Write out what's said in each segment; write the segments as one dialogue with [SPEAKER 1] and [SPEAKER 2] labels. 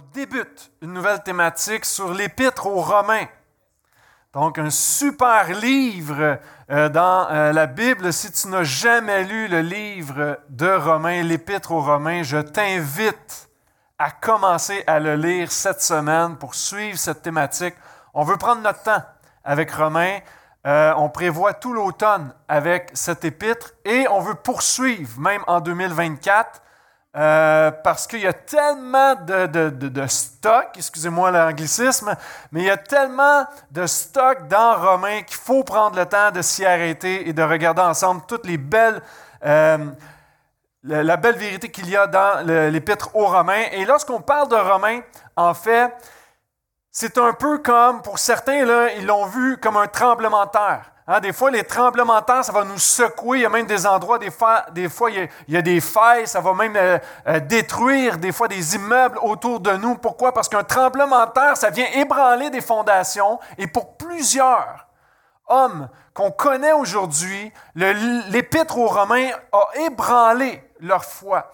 [SPEAKER 1] débute une nouvelle thématique sur l'Épître aux Romains. Donc, un super livre euh, dans euh, la Bible. Si tu n'as jamais lu le livre de Romains, l'Épître aux Romains, je t'invite à commencer à le lire cette semaine pour suivre cette thématique. On veut prendre notre temps avec Romains. Euh, on prévoit tout l'automne avec cet épître et on veut poursuivre même en 2024 euh, parce qu'il y a tellement de, de, stock, excusez-moi l'anglicisme, mais il y a tellement de stock dans Romain qu'il faut prendre le temps de s'y arrêter et de regarder ensemble toutes les belles, euh, la, belle vérité qu'il y a dans l'épître aux Romains. Et lorsqu'on parle de Romains, en fait, c'est un peu comme, pour certains, là, ils l'ont vu comme un tremblement de terre. Hein, des fois, les tremblements de terre, ça va nous secouer. Il y a même des endroits, des fois, des fois il, y a, des failles, ça va même euh, euh, détruire des fois des immeubles autour de nous. Pourquoi? Parce qu'un tremblement de terre, ça vient ébranler des fondations. Et pour plusieurs hommes qu'on connaît aujourd'hui, l'épître aux Romains a ébranlé leur foi.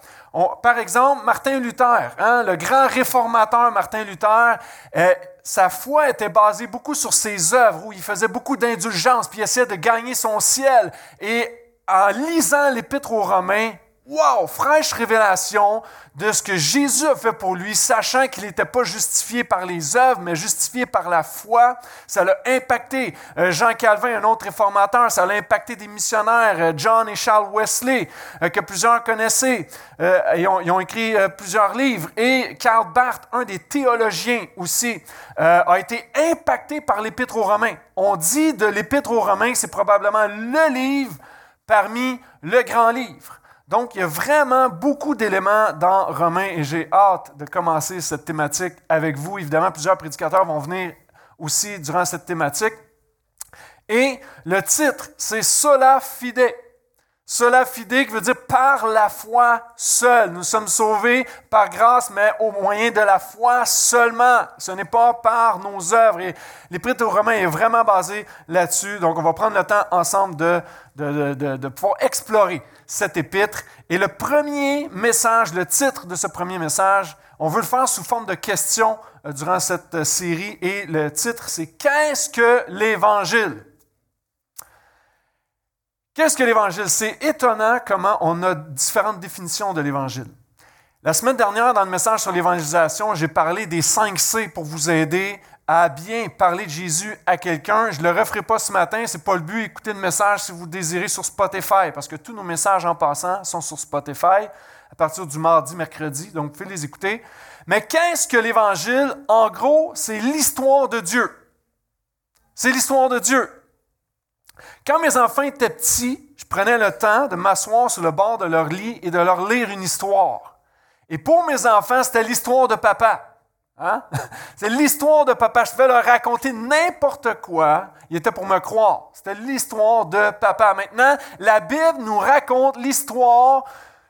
[SPEAKER 1] Par exemple, Martin Luther, hein, le grand réformateur Martin Luther, euh, sa foi était basée beaucoup sur ses œuvres, où il faisait beaucoup d'indulgence, puis il essayait de gagner son ciel. Et en lisant l'Épître aux Romains, Wow, fraîche révélation de ce que Jésus a fait pour lui, sachant qu'il n'était pas justifié par les œuvres, mais justifié par la foi. Ça l'a impacté. Euh, Jean Calvin, un autre réformateur, ça l'a impacté des missionnaires, euh, John et Charles Wesley, euh, que plusieurs connaissaient. Ils ont, ils, ont, écrit plusieurs livres. Et Karl Barth, un des théologiens aussi, a été impacté par l'Épître aux Romains. On dit de l'Épître aux Romains, c'est probablement le livre parmi le grand livre. Donc, il y a vraiment beaucoup d'éléments dans Romains et j'ai hâte de commencer cette thématique avec vous. Évidemment, plusieurs prédicateurs vont venir aussi durant cette thématique. Et le titre, c'est Sola Fide. Fide qui veut dire par la foi seule. Nous sommes sauvés par grâce, mais au moyen de la foi seulement. Ce n'est pas par nos œuvres. Et l'Épître aux Romains est vraiment basé là-dessus. Donc, on va prendre le temps ensemble de, de, de, de pouvoir explorer cette épître. Et le premier message, le titre de ce premier message, on veut le faire sous forme de question euh, durant cette euh, série. Et le titre, c'est Qu'est-ce que l'Évangile? Qu'est-ce que l'Évangile? C'est étonnant comment on a différentes définitions de l'Évangile. La semaine dernière, dans le message sur l'évangélisation, j'ai parlé des 5 C pour vous aider à bien parler de Jésus à quelqu'un. Je ne le referai pas ce matin, ce n'est pas le but. Écoutez le message si vous désirez sur Spotify, parce que tous nos messages en passant sont sur Spotify à partir du mardi, mercredi, donc vous pouvez les écouter. Mais qu'est-ce que l'Évangile? En gros, c'est l'histoire de Dieu. C'est l'histoire de Dieu. Quand mes enfants étaient petits, je prenais le temps de m'asseoir sur le bord de leur lit et de leur lire une histoire. Et pour mes enfants, c'était l'histoire de papa. Hein? C'est l'histoire de papa. Je vais leur raconter n'importe quoi. Il était pour me croire. C'était l'histoire de papa. Maintenant, la Bible nous raconte l'histoire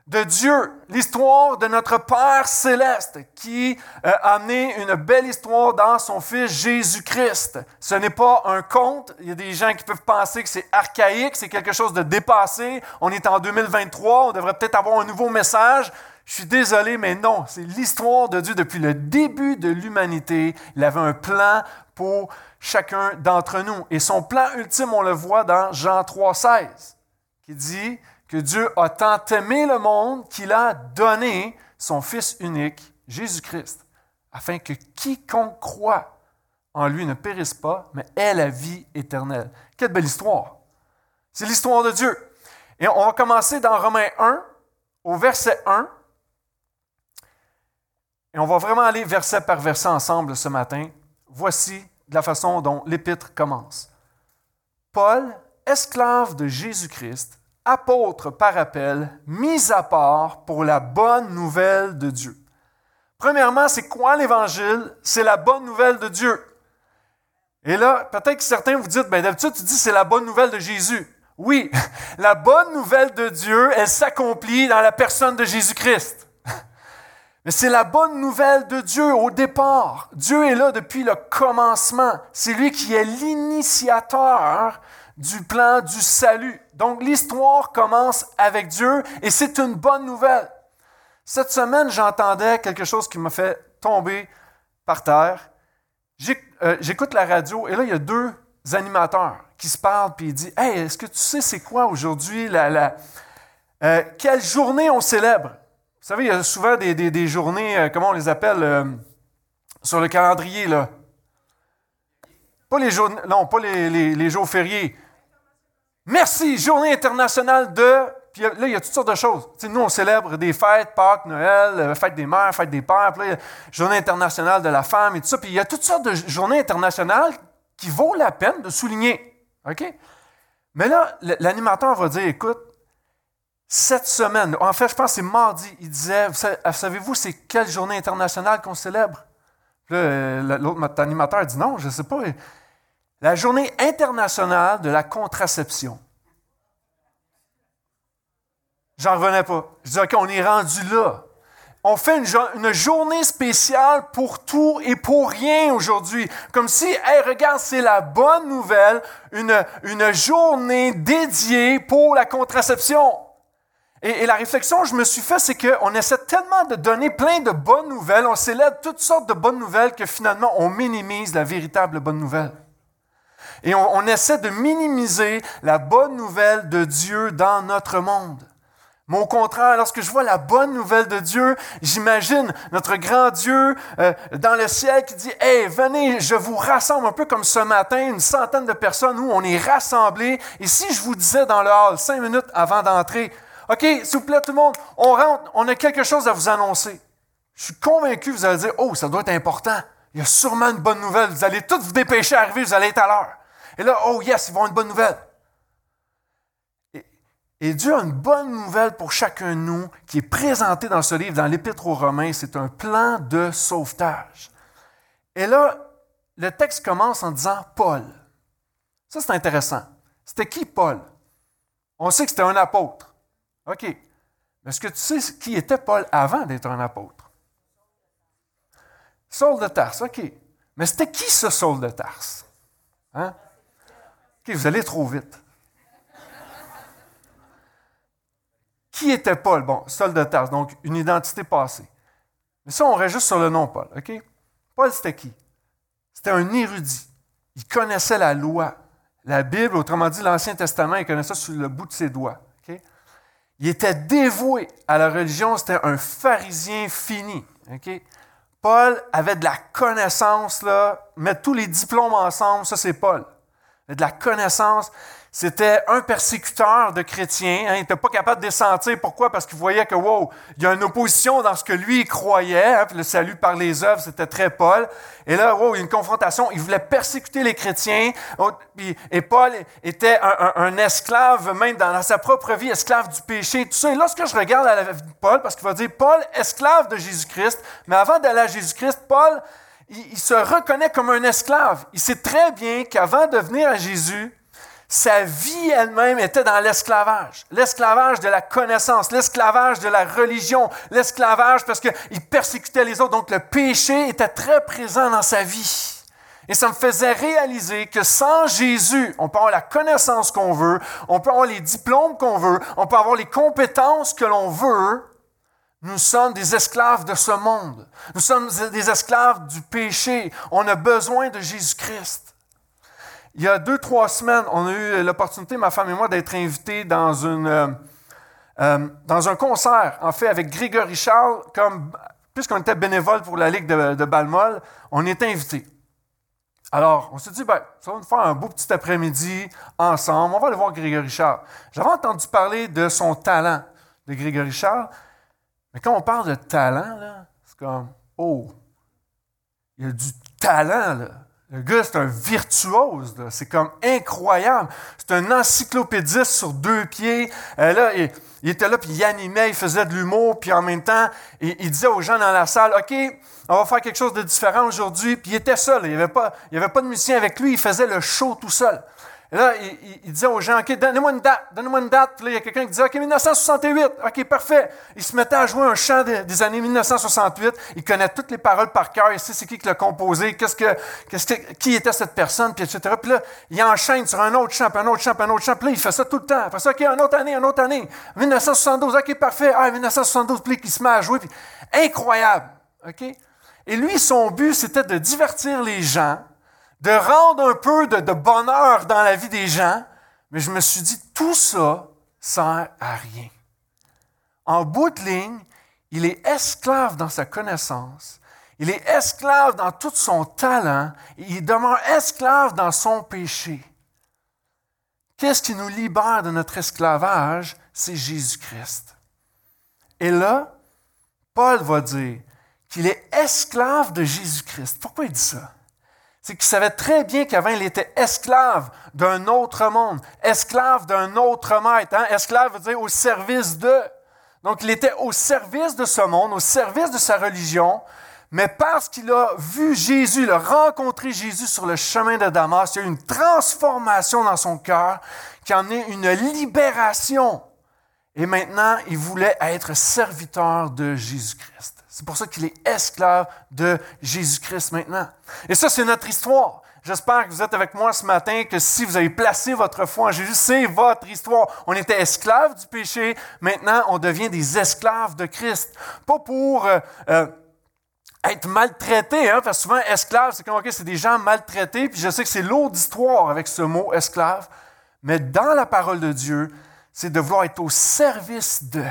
[SPEAKER 1] de Dieu, l'histoire de notre Père céleste qui euh, a amené une belle histoire dans son Fils Jésus-Christ. Ce n'est pas un conte. Il y a des gens qui peuvent penser que c'est archaïque, c'est quelque chose de dépassé. On est en 2023, on devrait peut-être avoir un nouveau message. Je suis désolé, mais non, c'est l'histoire de Dieu depuis le début de l'humanité. Il avait un plan pour chacun d'entre nous. Et son plan ultime, on le voit dans Jean 3,16, qui dit que Dieu a tant aimé le monde qu'il a donné son Fils unique, Jésus-Christ, afin que quiconque croit en lui ne périsse pas, mais ait la vie éternelle. Quelle belle histoire! C'est l'histoire de Dieu. Et on va commencer dans Romains 1, au verset 1. Et on va vraiment aller verset par verset ensemble ce matin. Voici la façon dont l'épître commence. Paul, esclave de Jésus-Christ, apôtre par appel, mis à part pour la bonne nouvelle de Dieu. Premièrement, c'est quoi l'Évangile? C'est la bonne nouvelle de Dieu. Et là, peut-être que certains vous dites, ben d'habitude, tu dis c'est la bonne nouvelle de Jésus. Oui, la bonne nouvelle de Dieu, elle s'accomplit dans la personne de Jésus-Christ. Mais c'est la bonne nouvelle de Dieu au départ. Dieu est là depuis le commencement. C'est lui qui est l'initiateur du plan du salut. Donc l'histoire commence avec Dieu et c'est une bonne nouvelle. Cette semaine, j'entendais quelque chose qui m'a fait tombé par terre. Euh, j'écoute la radio et là, il y a deux animateurs qui se parlent puis ils disent Hey, est-ce que tu sais c'est quoi aujourd'hui la, euh, quelle journée on célèbre? Vous savez, il y a souvent des, journées, euh, comment on les appelle, sur le calendrier, là? Pas les non, pas les jours fériés. Merci, journée internationale de puis là, il y a toutes sortes de choses. nous, on célèbre des fêtes, Pâques, Noël, euh, fête des mères, fête des pères, puis là, journée internationale de la femme et tout ça. Puis il y a toutes sortes de journées internationales qui vaut la peine de souligner. OK? Mais là, l'animateur va dire, écoute, cette semaine, en fait, je pense que c'est mardi, il disait, savez-vous, c'est quelle journée internationale qu'on célèbre? Puis là, euh, l'autre animateur dit, non, je ne sais pas. La journée internationale de la contraception. J'en revenais pas. Je dis, OK, on est rendu là. On fait une, journée spéciale pour tout et pour rien aujourd'hui. Comme si, hey, regarde, c'est la bonne nouvelle, une, une journée dédiée pour la contraception. Et, et la réflexion que je me suis fait, c'est qu'on essaie tellement de donner plein de bonnes nouvelles, on célèbre toutes sortes de bonnes nouvelles que finalement, on minimise la véritable bonne nouvelle. Et on, essaie de minimiser la bonne nouvelle de Dieu dans notre monde. Mais au contraire, lorsque je vois la bonne nouvelle de Dieu, j'imagine notre grand Dieu euh, dans le ciel qui dit, Hey, venez, je vous rassemble un peu comme ce matin, une centaine de personnes où on est rassemblés. Et si je vous disais dans le hall, cinq minutes avant d'entrer, OK, s'il vous plaît tout le monde, on rentre, on a quelque chose à vous annoncer. Je suis convaincu vous allez dire, Oh, ça doit être important. Il y a sûrement une bonne nouvelle. Vous allez tous vous dépêcher à arriver, vous allez être à l'heure. Et là, oh yes, ils vont avoir une bonne nouvelle. Et Dieu a une bonne nouvelle pour chacun de nous qui est présentée dans ce livre, dans l'Épître aux Romains. C'est un plan de sauvetage. Et là, le texte commence en disant Paul. Ça, c'est intéressant. C'était qui Paul? On sait que c'était un apôtre. OK. Mais est-ce que tu sais qui était Paul avant d'être un apôtre? Saul de Tarse, OK. Mais c'était qui ce Saul de Tarse? Hein? OK, vous allez trop vite. Qui était Paul? Bon, Saul de Tarse, donc une identité passée. Mais ça, on reste juste sur le nom Paul, OK? Paul, c'était qui? C'était un érudit. Il connaissait la loi. La Bible, autrement dit, l'Ancien Testament, il connaissait ça sur le bout de ses doigts. OK? Il était dévoué à la religion, c'était un pharisien fini. OK? Paul avait de la connaissance, là, mettre tous les diplômes ensemble, ça c'est Paul. De la connaissance, c'était un persécuteur de chrétiens. Hein. il n'était pas capable de sentir. Pourquoi? Parce qu'il voyait que, wow, il y a une opposition dans ce que lui croyait. Hein, le salut par les œuvres, c'était très Paul. Et là, wow, il y a une confrontation. Il voulait persécuter les chrétiens. Oh, et Paul était un, esclave, même dans sa propre vie, esclave du péché, tout ça. Et lorsque je regarde la vie de Paul, parce qu'il va dire Paul, esclave de Jésus-Christ, mais avant d'aller à Jésus-Christ, Paul, il, se reconnaît comme un esclave. Il sait très bien qu'avant de venir à Jésus, sa vie elle-même était dans l'esclavage. L'esclavage de la connaissance, l'esclavage de la religion, l'esclavage parce qu'il persécutait les autres. Donc le péché était très présent dans sa vie. Et ça me faisait réaliser que sans Jésus, on peut avoir la connaissance qu'on veut, on peut avoir les diplômes qu'on veut, on peut avoir les compétences que l'on veut. Nous sommes des esclaves de ce monde. Nous sommes des esclaves du péché. On a besoin de Jésus-Christ. Il y a deux, trois semaines, on a eu l'opportunité, ma femme et moi, d'être invités dans, une, euh, euh, dans un concert, en fait, avec Grégory Charles, comme, puisqu'on était bénévole pour la Ligue de, de Balmol, on était invités. Alors, on s'est dit, ben, ça va nous faire un beau petit après-midi ensemble. On va aller voir Grégory Charles. J'avais entendu parler de son talent de Grégory Charles, mais quand on parle de talent, c'est comme, oh, il y a du talent, là. Le gars, c'est un virtuose. C'est comme incroyable. C'est un encyclopédiste sur deux pieds. Euh, là, il, était là, puis il animait, il faisait de l'humour, puis en même temps, il, disait aux gens dans la salle, OK, on va faire quelque chose de différent aujourd'hui. Puis il était seul. Il n'y avait, avait pas de musicien avec lui. Il faisait le show tout seul. Et là, il, disait aux gens, OK, donnez-moi une date, donnez-moi une date. Là, il y a quelqu'un qui disait, OK, 1968. OK, parfait. Il se mettait à jouer un chant des, années 1968. Il connaît toutes les paroles par cœur. Il sait c'est qui qui l'a composé, qu'est-ce que, qu'est-ce que, qui était cette personne, puis etc. Puis là, il enchaîne sur un autre chant, puis un autre chant, puis un autre chant. Puis là, il fait ça tout le temps. Après ça, OK, une autre année, une autre année. 1972, OK, parfait. Ah, 1972, puis il se met à jouer. Incroyable. OK? Et lui, son but, c'était de divertir les gens, de rendre un peu de, bonheur dans la vie des gens. Mais je me suis dit, tout ça sert à rien. En bout de ligne, il est esclave dans sa connaissance, il est esclave dans tout son talent, et il demeure esclave dans son péché. Qu'est-ce qui nous libère de notre esclavage? C'est Jésus-Christ. Et là, Paul va dire qu'il est esclave de Jésus-Christ. Pourquoi il dit ça? C'est qu'il savait très bien qu'avant, il était esclave d'un autre monde, esclave d'un autre maître. Hein? Esclave veut dire au service de. Donc, il était au service de ce monde, au service de sa religion, mais parce qu'il a vu Jésus, il a rencontré Jésus sur le chemin de Damas, il y a eu une transformation dans son cœur qui en est une libération. Et maintenant, il voulait être serviteur de Jésus-Christ. C'est pour ça qu'il est esclave de Jésus-Christ maintenant. Et ça, c'est notre histoire. J'espère que vous êtes avec moi ce matin, que si vous avez placé votre foi en Jésus, c'est votre histoire. On était esclaves du péché, maintenant on devient des esclaves de Christ. Pas pour euh, euh, être maltraité, hein, parce que souvent esclave, c'est comme, OK, c'est des gens maltraités, puis je sais que c'est lourd d'histoire avec ce mot esclave, mais dans la parole de Dieu, c'est de vouloir être au service de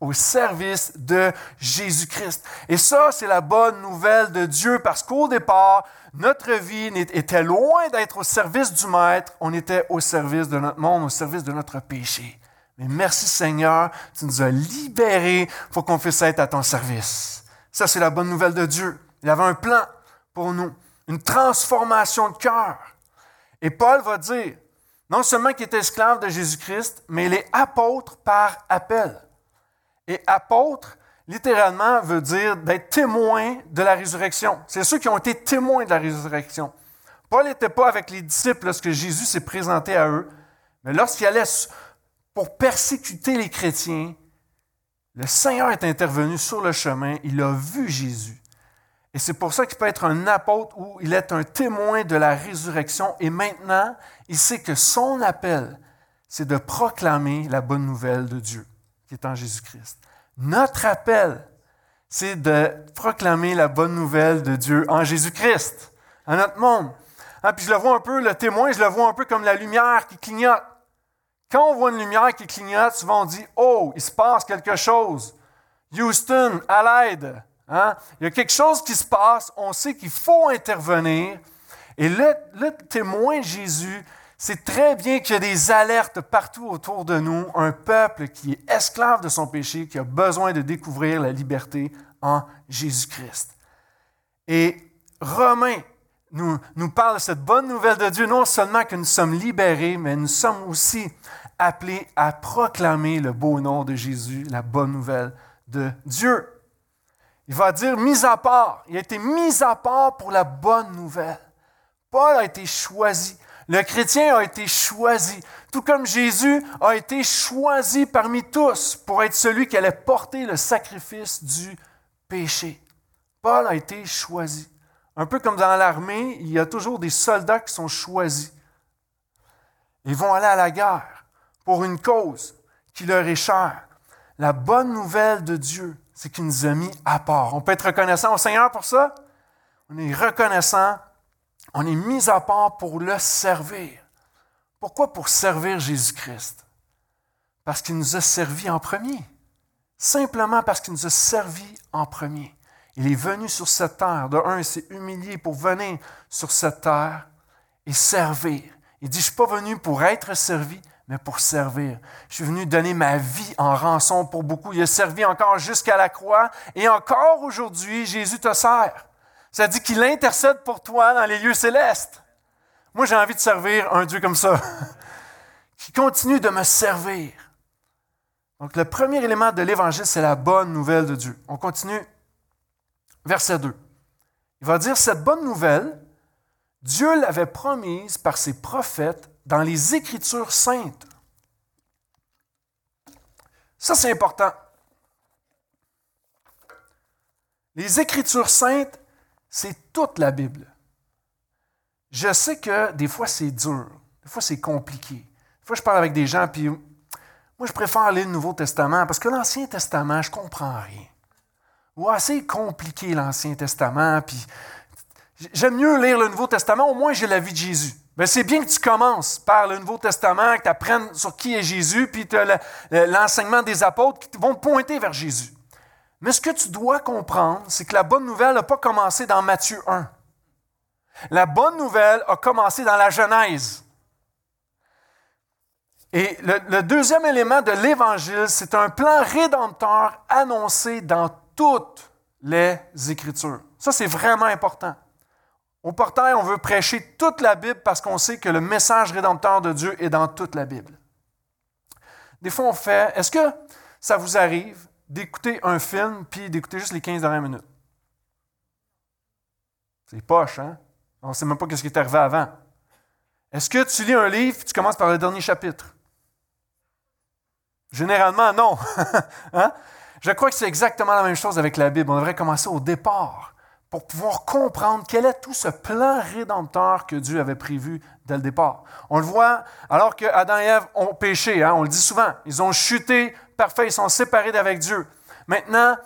[SPEAKER 1] au service de Jésus-Christ. Et ça, c'est la bonne nouvelle de Dieu parce qu'au départ, notre vie était loin d'être au service du Maître, on était au service de notre monde, au service de notre péché. Mais merci Seigneur, tu nous as libérés pour qu'on puisse être à ton service. Ça, c'est la bonne nouvelle de Dieu. Il avait un plan pour nous, une transformation de cœur. Et Paul va dire, non seulement qu'il est esclave de Jésus-Christ, mais il est apôtre par appel. Et apôtre, littéralement, veut dire d'être témoin de la résurrection. C'est ceux qui ont été témoins de la résurrection. Paul n'était pas avec les disciples lorsque Jésus s'est présenté à eux, mais lorsqu'il allait pour persécuter les chrétiens, le Seigneur est intervenu sur le chemin, il a vu Jésus. Et c'est pour ça qu'il peut être un apôtre ou il est un témoin de la résurrection. Et maintenant, il sait que son appel, c'est de proclamer la bonne nouvelle de Dieu qui est en Jésus-Christ. Notre appel, c'est de proclamer la bonne nouvelle de Dieu en Jésus-Christ, à notre monde. Hein, puis je le vois un peu, le témoin, je le vois un peu comme la lumière qui clignote. Quand on voit une lumière qui clignote, souvent on dit Oh, il se passe quelque chose. Houston, à l'aide. Hein? Il y a quelque chose qui se passe, on sait qu'il faut intervenir. Et le, le témoin Jésus, c'est très bien qu'il y a des alertes partout autour de nous, un peuple qui est esclave de son péché, qui a besoin de découvrir la liberté en Jésus-Christ. Et Romains nous, nous parle de cette bonne nouvelle de Dieu, non seulement que nous sommes libérés, mais nous sommes aussi appelés à proclamer le beau nom de Jésus, la bonne nouvelle de Dieu. Il va dire mis à part. Il a été mis à part pour la bonne nouvelle. Paul a été choisi. Le chrétien a été choisi, tout comme Jésus a été choisi parmi tous pour être celui qui allait porter le sacrifice du péché. Paul a été choisi. Un peu comme dans l'armée, il y a toujours des soldats qui sont choisis. Ils vont aller à la guerre pour une cause qui leur est chère. La bonne nouvelle de Dieu, c'est qu'il nous a mis à part. On peut être reconnaissant au Seigneur pour ça? On est reconnaissant on est mis à part pour le servir. Pourquoi pour servir Jésus-Christ? Parce qu'il nous a servi en premier. Simplement parce qu'il nous a servi en premier. Il est venu sur cette terre. De un, il s'est humilié pour venir sur cette terre et servir. Il dit, je ne suis pas venu pour être servi, mais pour servir. Je suis venu donner ma vie en rançon pour beaucoup. Il a servi encore jusqu'à la croix et encore aujourd'hui, Jésus te sert. Ça dit qu'il intercède pour toi dans les lieux célestes. Moi, j'ai envie de servir un Dieu comme ça, qui continue de me servir. Donc, le premier élément de l'Évangile, c'est la bonne nouvelle de Dieu. On continue. Verset 2. Il va dire, cette bonne nouvelle, Dieu l'avait promise par ses prophètes dans les Écritures saintes. Ça, c'est important. Les Écritures saintes, c'est toute la Bible. Je sais que des fois c'est dur, des fois c'est compliqué. Des fois je parle avec des gens, puis moi je préfère lire le Nouveau Testament parce que l'Ancien Testament, je ne comprends rien. ou assez compliqué l'Ancien Testament, puis j'aime mieux lire le Nouveau Testament, au moins j'ai la vie de Jésus. Ben, c'est bien que tu commences par le Nouveau Testament, que tu apprennes sur qui est Jésus, puis l'enseignement des apôtres qui vont pointer vers Jésus. Mais ce que tu dois comprendre, c'est que la bonne nouvelle n'a pas commencé dans Matthieu 1. La bonne nouvelle a commencé dans la Genèse. Et le, deuxième élément de l'Évangile, c'est un plan rédempteur annoncé dans toutes les Écritures. Ça, c'est vraiment important. Au portail, on veut prêcher toute la Bible parce qu'on sait que le message rédempteur de Dieu est dans toute la Bible. Des fois, on fait, est-ce que ça vous arrive d'écouter un film puis d'écouter juste les 15 dernières minutes? C'est poche, hein? On ne sait même pas ce qui est arrivé avant. Est-ce que tu lis un livre et tu commences par le dernier chapitre? Généralement, non. Hein? Je crois que c'est exactement la même chose avec la Bible. On devrait commencer au départ pour pouvoir comprendre quel est tout ce plan rédempteur que Dieu avait prévu dès le départ. On le voit alors que Adam et Ève ont péché, hein? on le dit souvent. Ils ont chuté, parfait, ils sont séparés d'avec Dieu. Maintenant,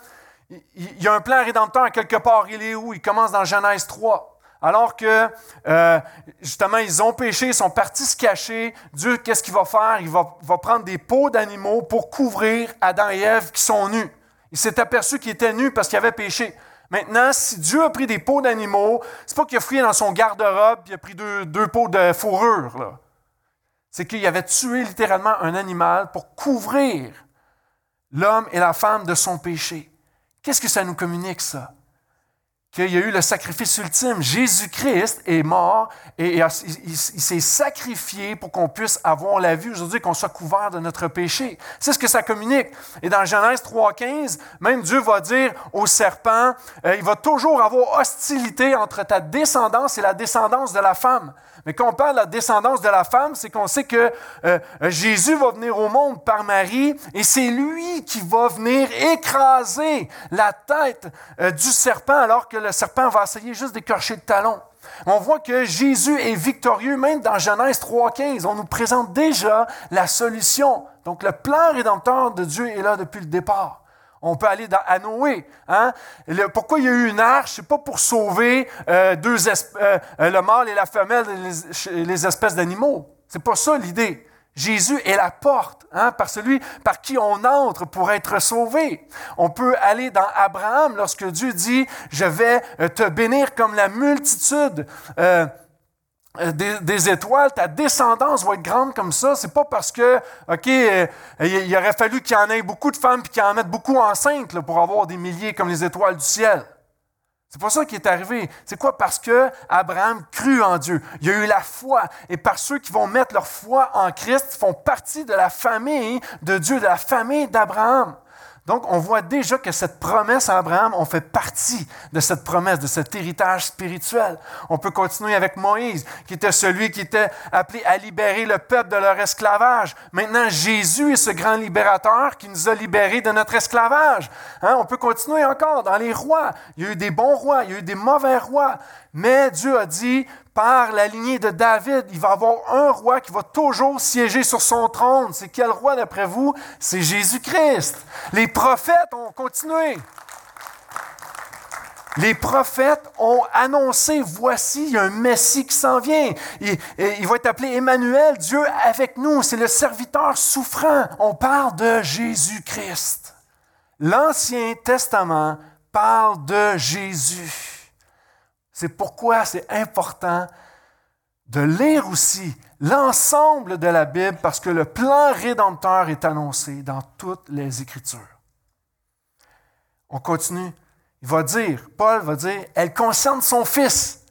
[SPEAKER 1] il y a un plan rédempteur quelque part. Il est où? Il commence dans Genèse 3. Alors que, euh, justement, ils ont péché, ils sont partis se cacher. Dieu, qu'est-ce qu'il va faire? Il va, prendre des peaux d'animaux pour couvrir Adam et Ève qui sont nus. Il s'est aperçu qu'ils étaient nus parce qu'ils avaient péché. Maintenant, si Dieu a pris des peaux d'animaux, c'est pas qu'il a fouillé dans son garde-robe et il a pris deux, peaux de fourrure. C'est qu'il avait tué littéralement un animal pour couvrir l'homme et la femme de son péché. Qu'est-ce que ça nous communique, ça? qu'il y a eu le sacrifice ultime. Jésus-Christ est mort et il, s'est sacrifié pour qu'on puisse avoir la vie aujourd'hui, qu'on soit couvert de notre péché. C'est ce que ça communique. Et dans Genèse 3.15, même Dieu va dire au serpent, euh, il va toujours avoir hostilité entre ta descendance et la descendance de la femme. Mais quand on parle de la descendance de la femme, c'est qu'on sait que euh, Jésus va venir au monde par Marie et c'est lui qui va venir écraser la tête euh, du serpent alors que le serpent va essayer juste d'écorcher le talon. On voit que Jésus est victorieux, même dans Genèse 3.15. On nous présente déjà la solution. Donc le plan rédempteur de Dieu est là depuis le départ. On peut aller dans, à Noé. Hein? pourquoi il y a eu une arche? C'est pas pour sauver euh, deux euh, euh, le mâle et la femelle, les, les espèces d'animaux. C'est pas ça l'idée. Jésus est la porte, hein, par celui par qui on entre pour être sauvé. On peut aller dans Abraham lorsque Dieu dit, je vais te bénir comme la multitude. Euh, des, étoiles, ta descendance va être grande comme ça. C'est pas parce que, OK, euh, il, aurait fallu qu'il y en ait beaucoup de femmes et qu'il en mette beaucoup enceintes pour avoir des milliers comme les étoiles du ciel. C'est pas ça qui est arrivé. C'est quoi? Parce que Abraham crut en Dieu. Il a eu la foi. Et par ceux qui vont mettre leur foi en Christ, font partie de la famille de Dieu, de la famille d'Abraham. Donc, on voit déjà que cette promesse à Abraham, on fait partie de cette promesse, de cet héritage spirituel. On peut continuer avec Moïse, qui était celui qui était appelé à libérer le peuple de leur esclavage. Maintenant, Jésus est ce grand libérateur qui nous a libérés de notre esclavage. Hein, on peut continuer encore dans les rois. Il y a eu des bons rois, il y a eu des mauvais rois. Mais Dieu a dit, par la lignée de David, il va avoir un roi qui va toujours siéger sur son trône. C'est quel roi d'après vous? C'est Jésus-Christ. Les prophètes ont continué. Les prophètes ont annoncé, voici, il y a un Messie qui s'en vient. Il, va être appelé Emmanuel, Dieu avec nous. C'est le serviteur souffrant. On parle de Jésus-Christ. L'Ancien Testament parle de Jésus. C'est pourquoi c'est important de lire aussi l'ensemble de la Bible parce que le plan rédempteur est annoncé dans toutes les Écritures. On continue. Il va dire, Paul va dire, elle concerne son Fils.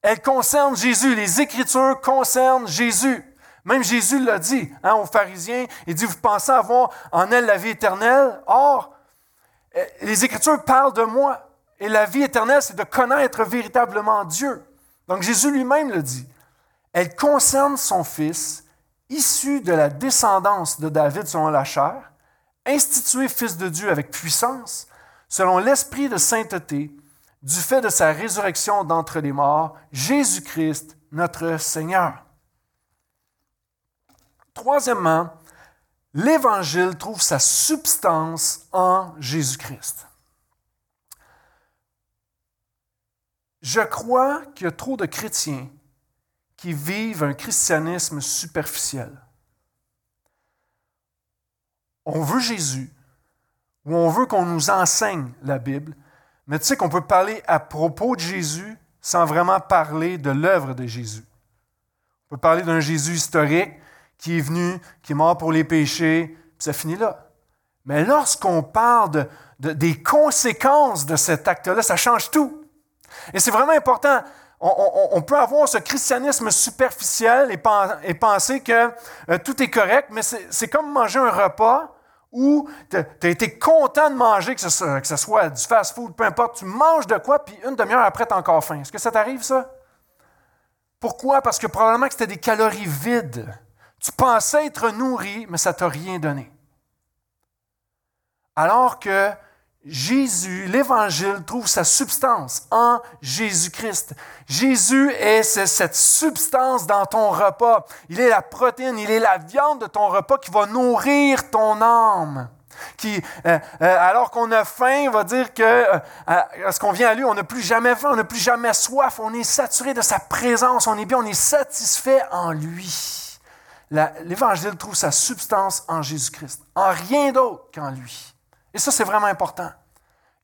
[SPEAKER 1] Elle concerne Jésus. Les Écritures concernent Jésus. Même Jésus l'a dit hein, aux pharisiens. Il dit, vous pensez avoir en elle la vie éternelle? Or, euh, les Écritures parlent de moi. Et la vie éternelle, c'est de connaître véritablement Dieu. Donc Jésus lui-même le dit. Elle concerne son Fils, issu de la descendance de David selon la chair, institué Fils de Dieu avec puissance, selon l'Esprit de sainteté, du fait de sa résurrection d'entre les morts, Jésus-Christ, notre Seigneur. Troisièmement, l'Évangile trouve sa substance en Jésus-Christ. Je crois qu'il y a trop de chrétiens qui vivent un christianisme superficiel. On veut Jésus, ou on veut qu'on nous enseigne la Bible, mais tu sais qu'on peut parler à propos de Jésus sans vraiment parler de l'œuvre de Jésus. On peut parler d'un Jésus historique qui est venu, qui est mort pour les péchés, puis ça finit là. Mais lorsqu'on parle de, des conséquences de cet acte-là, ça change tout. Et c'est vraiment important. On, peut avoir ce christianisme superficiel et, penser que euh, tout est correct, mais c'est comme manger un repas où tu as été content de manger, que ce, que ce soit du fast-food, peu importe, tu manges de quoi, puis une demi-heure après, tu as encore faim. Est-ce que ça t'arrive, ça? Pourquoi? Parce que probablement que c'était des calories vides. Tu pensais être nourri, mais ça t'a rien donné. Alors que Jésus, l'Évangile, trouve sa substance en Jésus-Christ. Jésus est cette substance dans ton repas. Il est la protéine, il est la viande de ton repas qui va nourrir ton âme. Qui, euh, euh, alors qu'on a faim, va dire que euh, ce qu'on vient à lui, on n'a plus jamais faim, on n'a plus jamais soif, on est saturé de sa présence, on est bien, on est satisfait en lui. L'Évangile trouve sa substance en Jésus-Christ, en rien d'autre qu'en lui. Et ça, c'est vraiment important.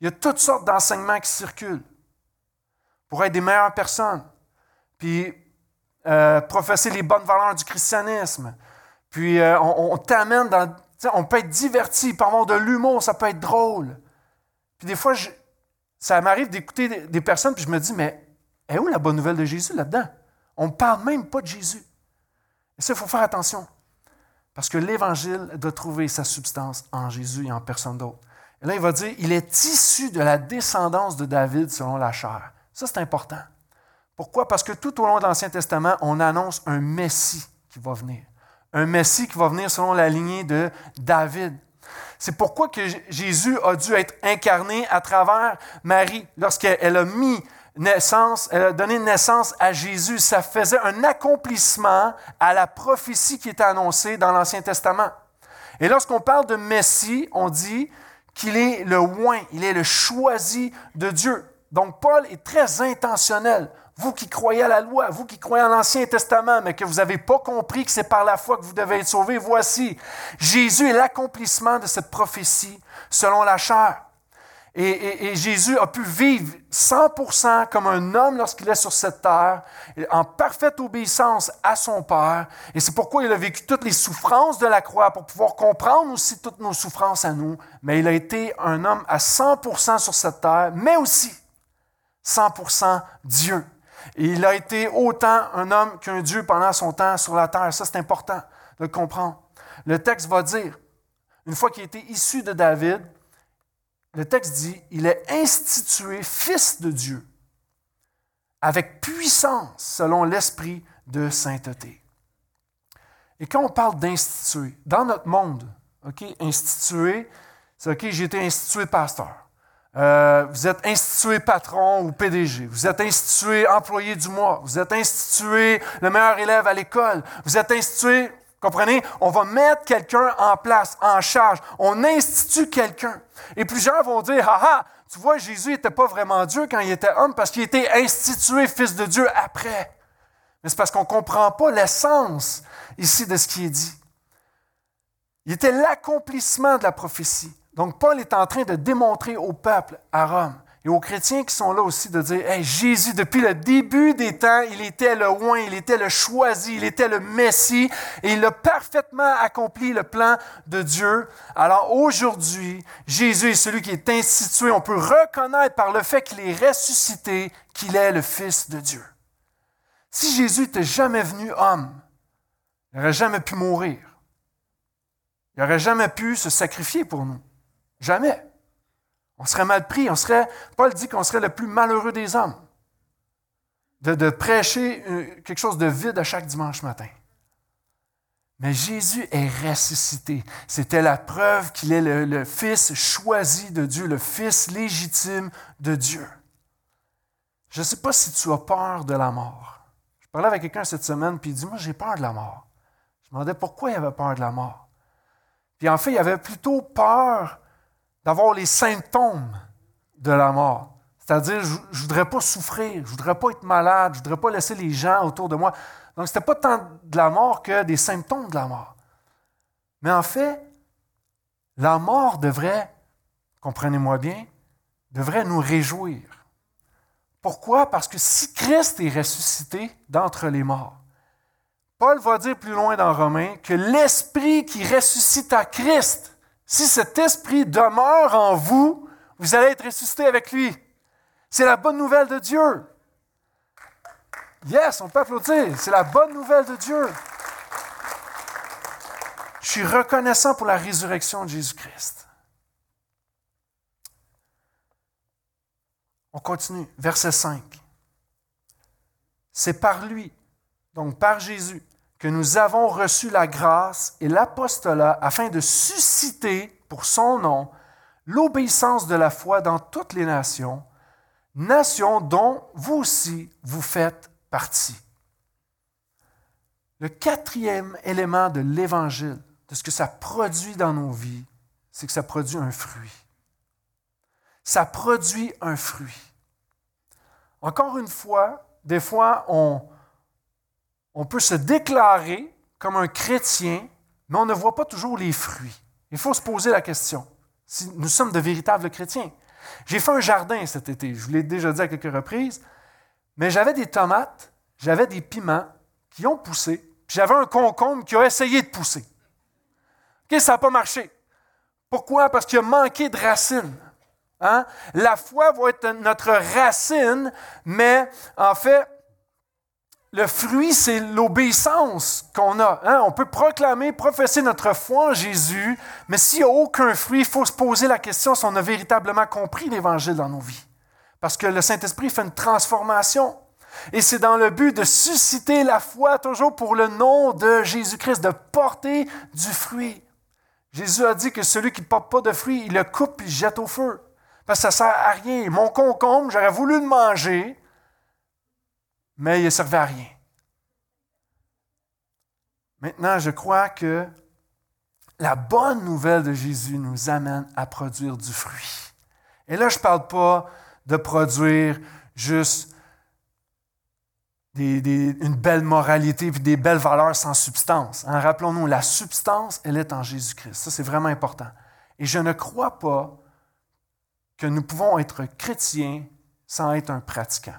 [SPEAKER 1] Il y a toutes sortes d'enseignements qui circulent pour être des meilleures personnes, puis euh, professer les bonnes valeurs du christianisme. Puis euh, on, t'amène dans. On peut être diverti, par avoir de l'humour, ça peut être drôle. Puis des fois, ça m'arrive d'écouter des, personnes, puis je me dis, mais est où la bonne nouvelle de Jésus là-dedans? On ne parle même pas de Jésus. Et ça, il faut faire attention. Parce que l'Évangile doit trouver sa substance en Jésus et en personne d'autre. Et là, il va dire, il est issu de la descendance de David selon la chair. Ça, c'est important. Pourquoi? Parce que tout au long de l'Ancien Testament, on annonce un Messie qui va venir. Un Messie qui va venir selon la lignée de David. C'est pourquoi que Jésus a dû être incarné à travers Marie lorsqu'elle a mis naissance, elle a donné naissance à Jésus. Ça faisait un accomplissement à la prophétie qui était annoncée dans l'Ancien Testament. Et lorsqu'on parle de Messie, on dit qu'il est le oint, il est le choisi de Dieu. Donc Paul est très intentionnel. Vous qui croyez à la loi, vous qui croyez à l'Ancien Testament, mais que vous n'avez pas compris que c'est par la foi que vous devez être sauvés, voici, Jésus est l'accomplissement de cette prophétie selon la chair. Et, Jésus a pu vivre 100% comme un homme lorsqu'il est sur cette terre, en parfaite obéissance à son Père. Et c'est pourquoi il a vécu toutes les souffrances de la croix pour pouvoir comprendre aussi toutes nos souffrances à nous. Mais il a été un homme à 100% sur cette terre, mais aussi 100% Dieu. Et il a été autant un homme qu'un Dieu pendant son temps sur la terre. Ça, c'est important de comprendre. Le texte va dire, une fois qu'il été issu de David, le texte dit, il est institué fils de Dieu avec puissance selon l'esprit de sainteté. Et quand on parle d'instituer, dans notre monde, OK, institué, c'est OK, j'ai été institué pasteur. Euh, vous êtes institué patron ou PDG. Vous êtes institué employé du mois. Vous êtes institué le meilleur élève à l'école. Vous êtes institué Comprenez? On va mettre quelqu'un en place, en charge. On institue quelqu'un. Et plusieurs vont dire, ah ah, tu vois, Jésus n'était pas vraiment Dieu quand il était homme parce qu'il était institué fils de Dieu après. Mais c'est parce qu'on ne comprend pas l'essence ici de ce qui est dit. Il était l'accomplissement de la prophétie. Donc Paul est en train de démontrer au peuple à Rome et aux chrétiens qui sont là aussi de dire, hey, Jésus, depuis le début des temps, il était le oint, il était le choisi, il était le Messie, et il a parfaitement accompli le plan de Dieu. Alors aujourd'hui, Jésus est celui qui est institué. On peut reconnaître par le fait qu'il est ressuscité qu'il est le Fils de Dieu. Si Jésus n'était jamais venu homme, il n'aurait jamais pu mourir. Il n'aurait jamais pu se sacrifier pour nous. Jamais. On serait mal pris. On serait, Paul dit qu'on serait le plus malheureux des hommes. De, prêcher euh, quelque chose de vide à chaque dimanche matin. Mais Jésus est ressuscité. C'était la preuve qu'il est le, Fils choisi de Dieu, le Fils légitime de Dieu. Je ne sais pas si tu as peur de la mort. Je parlais avec quelqu'un cette semaine, puis il dit, moi j'ai peur de la mort. Je demandais pourquoi il avait peur de la mort. Puis en fait, il avait plutôt peur d'avoir les symptômes de la mort. C'est-à-dire, je ne voudrais pas souffrir, je ne voudrais pas être malade, je ne voudrais pas laisser les gens autour de moi. Donc, ce n'était pas tant de la mort que des symptômes de la mort. Mais en fait, la mort devrait, comprenez-moi bien, devrait nous réjouir. Pourquoi? Parce que si Christ est ressuscité d'entre les morts, Paul va dire plus loin dans Romains que l'esprit qui ressuscite à Christ, si cet esprit demeure en vous, vous allez être ressuscité avec lui. C'est la bonne nouvelle de Dieu. Yes, on peut applaudir. C'est la bonne nouvelle de Dieu. Je suis reconnaissant pour la résurrection de Jésus-Christ. On continue. Verset 5. C'est par lui, donc par Jésus, que nous avons reçu la grâce et l'apostolat afin de susciter pour son nom l'obéissance de la foi dans toutes les nations, nations dont vous aussi vous faites partie. Le quatrième élément de l'Évangile, de ce que ça produit dans nos vies, c'est que ça produit un fruit. Ça produit un fruit. Encore une fois, des fois, on, on peut se déclarer comme un chrétien, mais on ne voit pas toujours les fruits. Il faut se poser la question si nous sommes de véritables chrétiens. J'ai fait un jardin cet été, je vous l'ai déjà dit à quelques reprises, mais j'avais des tomates, j'avais des piments qui ont poussé, puis j'avais un concombre qui a essayé de pousser. OK, ça n'a pas marché. Pourquoi? Parce qu'il a manqué de racines. Hein? La foi va être notre racine, mais en fait, le fruit, c'est l'obéissance qu'on a. Hein? On peut proclamer, professer notre foi en Jésus, mais s'il n'y a aucun fruit, il faut se poser la question si on a véritablement compris l'Évangile dans nos vies. Parce que le Saint-Esprit fait une transformation. Et c'est dans le but de susciter la foi toujours pour le nom de Jésus-Christ, de porter du fruit. Jésus a dit que celui qui ne porte pas de fruit, il le coupe et jette au feu. Parce que ça ne sert à rien. Mon concombre, j'aurais voulu le manger, mais il ne servait à rien. Maintenant, je crois que la bonne nouvelle de Jésus nous amène à produire du fruit. Et là, je ne parle pas de produire juste une belle moralité et des belles valeurs sans substance. Hein, rappelons-nous, la substance, elle est en Jésus-Christ. Ça, c'est vraiment important. Et je ne crois pas que nous pouvons être chrétiens sans être un pratiquant.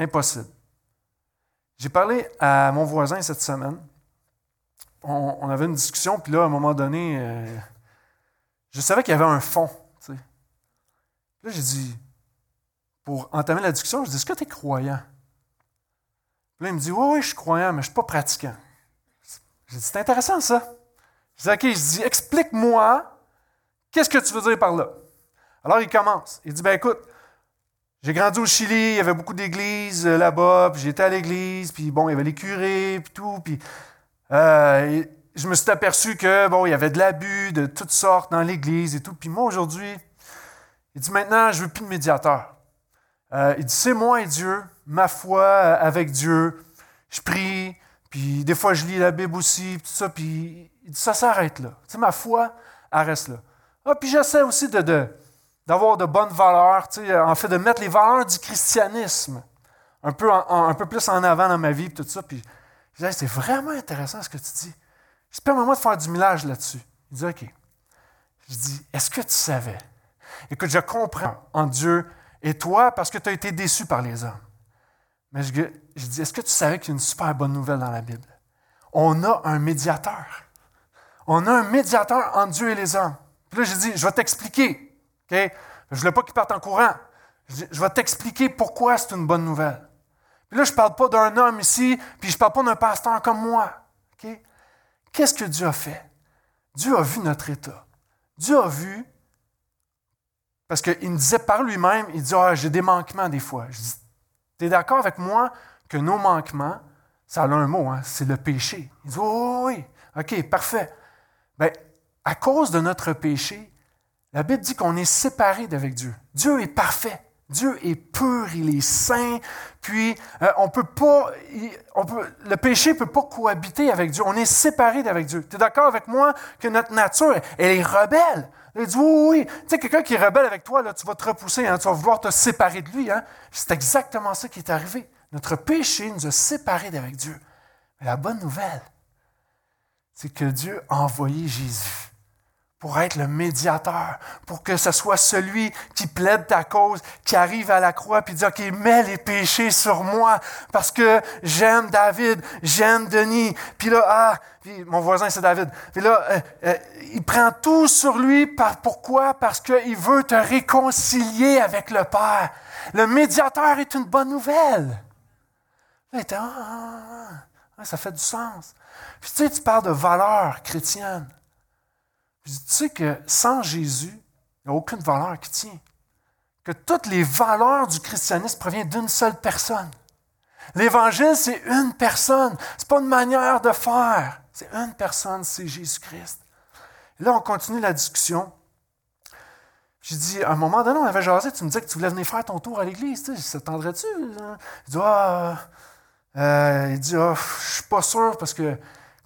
[SPEAKER 1] Impossible. J'ai parlé à mon voisin cette semaine. On, avait une discussion, puis là, à un moment donné, euh, je savais qu'il y avait un fond. Là, j'ai dit, pour entamer la discussion, je dis, est-ce que tu es croyant? Puis là, il me dit, oui, oui, je suis croyant, mais je ne suis pas pratiquant. J'ai dit, c'est intéressant ça. Je dis, OK, je dis, explique-moi, qu'est-ce que tu veux dire par là? Alors, il commence. Il dit, ben écoute, j'ai grandi au Chili, il y avait beaucoup d'églises euh, là-bas, puis j'étais à l'église, puis bon, il y avait les curés, puis tout, puis euh, je me suis aperçu que bon, il y avait de l'abus de toutes sortes dans l'église et tout. Puis moi aujourd'hui, il dit maintenant, je veux plus de médiateur. Euh, il dit c'est moi et Dieu, ma foi avec Dieu. Je prie, puis des fois je lis la Bible aussi, puis tout ça, puis il dit ça s'arrête là. Tu sais, ma foi, elle reste là. Ah, puis j'essaie aussi de, de d'avoir de bonnes valeurs, en fait, de mettre les valeurs du christianisme un peu, plus en avant dans ma vie, tout ça. Puis je disais, c'est vraiment intéressant ce que tu dis. Je permets-moi de faire du millage là-dessus. Il dit, OK. Je dis, est-ce que tu savais? Écoute, je comprends en Dieu et toi parce que tu as été déçu par les hommes. Mais je, je dis, est-ce que tu savais qu'il y a une super bonne nouvelle dans la Bible? On a un médiateur. On a un médiateur entre Dieu et les hommes. Puis là, je dis, je vais t'expliquer. Je ne voulais pas qu'ils partent en courant. Je vais t'expliquer pourquoi c'est une bonne nouvelle. Puis là, je ne parle pas d'un homme ici, puis je ne parle pas d'un pasteur comme moi. Qu'est-ce que Dieu a fait? Dieu a vu notre état. Dieu a vu, parce qu'il me disait par lui-même, il dit, ah, j'ai des manquements des fois. Je dis, tu es d'accord avec moi que nos manquements, ça a un mot, hein, c'est le péché. Il dit, oh, oui, OK, parfait. Bien, à cause de notre péché, la Bible dit qu'on est séparé d'avec Dieu. Dieu est parfait. Dieu est pur, il est saint, puis euh, on peut pas, le péché ne peut pas cohabiter avec Dieu. On est séparé d'avec Dieu. Tu es d'accord avec moi que notre nature, elle est rebelle? Il dit Oui, oui, Tu sais, quelqu'un qui est rebelle avec toi, là, tu vas te repousser, hein, tu vas vouloir te séparer de lui. Hein. C'est exactement ça qui est arrivé. Notre péché nous a séparés d'avec Dieu. Mais la bonne nouvelle, c'est que Dieu a envoyé Jésus pour être le médiateur, pour que ce soit celui qui plaide ta cause, qui arrive à la croix puis dit OK, mets les péchés sur moi parce que j'aime David, j'aime Denis. Puis là ah, puis mon voisin c'est David. Puis là euh, euh, il prend tout sur lui par, pourquoi? Parce qu'il veut te réconcilier avec le Père. Le médiateur est une bonne nouvelle. Là, ah, ah, ah, ça fait du sens. Puis tu sais, tu parles de valeurs chrétiennes. Tu sais que sans Jésus, il n'y a aucune valeur qui tient. Que toutes les valeurs du christianisme proviennent d'une seule personne. L'Évangile, c'est une personne. Ce n'est pas une manière de faire. C'est une personne, c'est Jésus-Christ. Là, on continue la discussion. J'ai dit, à un moment donné, on avait jasé, tu me disais que tu voulais venir faire ton tour à l'église. Tu sais, ça tendrait-tu? Il dit, ah, euh, il dit, ah, je suis pas sûr parce que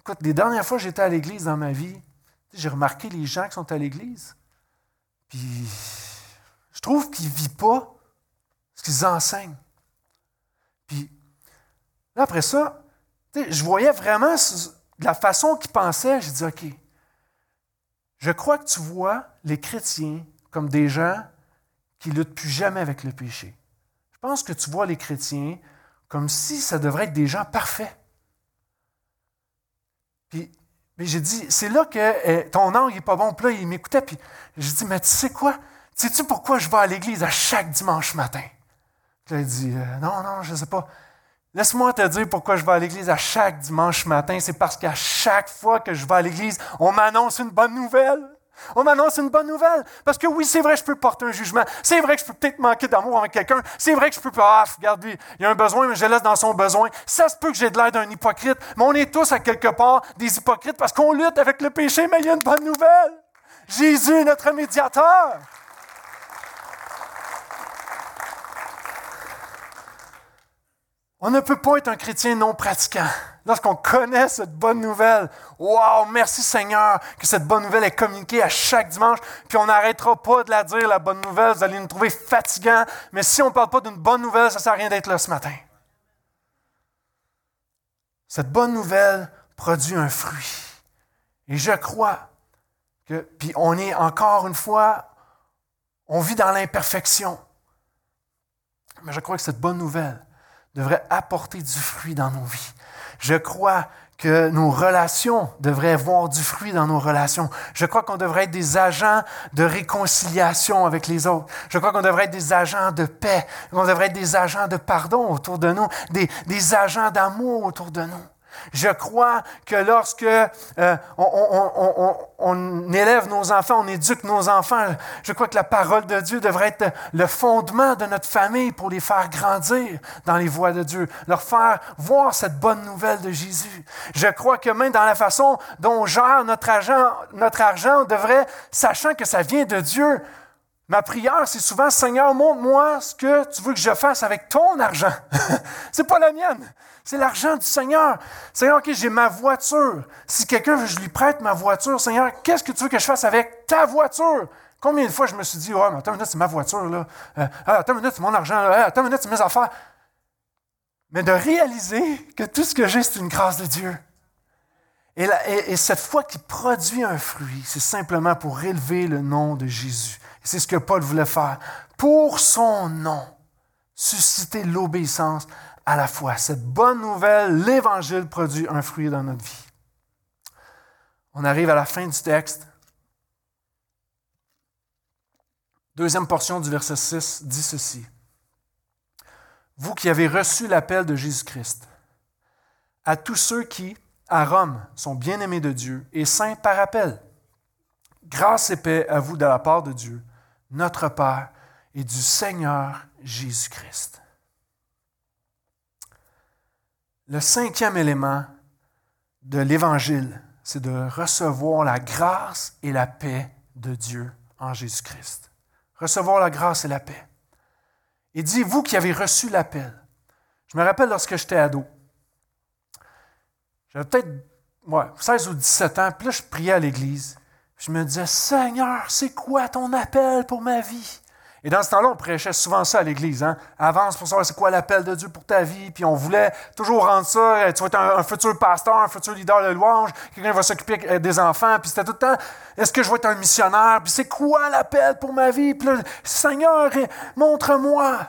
[SPEAKER 1] Écoute, les dernières fois que j'étais à l'église dans ma vie, j'ai remarqué les gens qui sont à l'église, puis je trouve qu'ils ne vivent pas ce qu'ils enseignent. Puis là, après ça, je voyais vraiment la façon qu'ils pensaient. J'ai dit, OK, je crois que tu vois les chrétiens comme des gens qui ne luttent plus jamais avec le péché. Je pense que tu vois les chrétiens comme si ça devrait être des gens parfaits. Puis, mais j'ai dit, c'est là que eh, ton angle n'est pas bon. Puis là, il m'écoutait. Puis j'ai dit, mais tu sais quoi? Sais-tu pourquoi je vais à l'église à chaque dimanche matin? Puis là, il dit, euh, non, non, je ne sais pas. Laisse-moi te dire pourquoi je vais à l'église à chaque dimanche matin. C'est parce qu'à chaque fois que je vais à l'église, on m'annonce une bonne nouvelle. On m'annonce une bonne nouvelle. Parce que oui, c'est vrai je peux porter un jugement. C'est vrai que je peux peut-être manquer d'amour avec quelqu'un. C'est vrai que je peux pas. Ah, regarde, lui, il a un besoin, mais je laisse dans son besoin. Ça se peut que j'ai de l'air d'un hypocrite. Mais on est tous à quelque part des hypocrites parce qu'on lutte avec le péché, mais il y a une bonne nouvelle. Jésus notre médiateur. On ne peut pas être un chrétien non pratiquant. Lorsqu'on connaît cette bonne nouvelle, wow, merci Seigneur que cette bonne nouvelle est communiquée à chaque dimanche, puis on n'arrêtera pas de la dire, la bonne nouvelle, vous allez nous trouver fatigants, mais si on ne parle pas d'une bonne nouvelle, ça ne sert à rien d'être là ce matin. Cette bonne nouvelle produit un fruit. Et je crois que, puis on est encore une fois, on vit dans l'imperfection. Mais je crois que cette bonne nouvelle devrait apporter du fruit dans nos vies. Je crois que nos relations devraient voir du fruit dans nos relations. Je crois qu'on devrait être des agents de réconciliation avec les autres. Je crois qu'on devrait être des agents de paix, qu'on devrait être des agents de pardon autour de nous, des, des agents d'amour autour de nous. Je crois que lorsque euh, on, élève nos enfants, on éduque nos enfants, je crois que la parole de Dieu devrait être le fondement de notre famille pour les faire grandir dans les voies de Dieu, leur faire voir cette bonne nouvelle de Jésus. Je crois que même dans la façon dont on gère notre argent, notre argent, on devrait, sachant que ça vient de Dieu, Ma prière, c'est souvent Seigneur, montre-moi ce que tu veux que je fasse avec ton argent. c'est pas la mienne. C'est l'argent du Seigneur. Seigneur, OK, j'ai ma voiture. Si quelqu'un veut je lui prête ma voiture, Seigneur, qu'est-ce que tu veux que je fasse avec ta voiture? Combien de fois je me suis dit, oh, mais attends une minute, c'est ma voiture, là. Euh, ah, attends une minute, c'est mon argent, là. attends une minute, c'est mes affaires. Mais de réaliser que tout ce que j'ai, c'est une grâce de Dieu. Et, et cette foi qui produit un fruit, c'est simplement pour élever le nom de Jésus. C'est ce que Paul voulait faire. Pour son nom, susciter l'obéissance à la foi. Cette bonne nouvelle, l'Évangile produit un fruit dans notre vie. On arrive à la fin du texte. Deuxième portion du verset 6 dit ceci. Vous qui avez reçu l'appel de Jésus-Christ, à tous ceux qui, à Rome, sont bien-aimés de Dieu et saints par appel, grâce et paix à vous de la part de Dieu, notre Père et du Seigneur Jésus-Christ. Le cinquième élément de l'Évangile, c'est de recevoir la grâce et la paix de Dieu en Jésus-Christ. Recevoir la grâce et la paix. Il dit, vous qui avez reçu l'appel. Je me rappelle lorsque j'étais ado. J'avais peut-être 16 ou 17 ans, puis là, je priais à l'église. Je me disais, Seigneur, c'est quoi ton appel pour ma vie? Et dans ce temps-là, on prêchait souvent ça à l'Église. Hein? Avance pour savoir c'est quoi l'appel de Dieu pour ta vie. Puis on voulait toujours rendre ça. Euh, tu vas être un, futur pasteur, un futur leader de louange. Quelqu'un va s'occuper euh, des enfants. Puis c'était tout le temps, est-ce que je vais être un missionnaire? Puis c'est quoi l'appel pour ma vie? Puis là, Seigneur, montre-moi.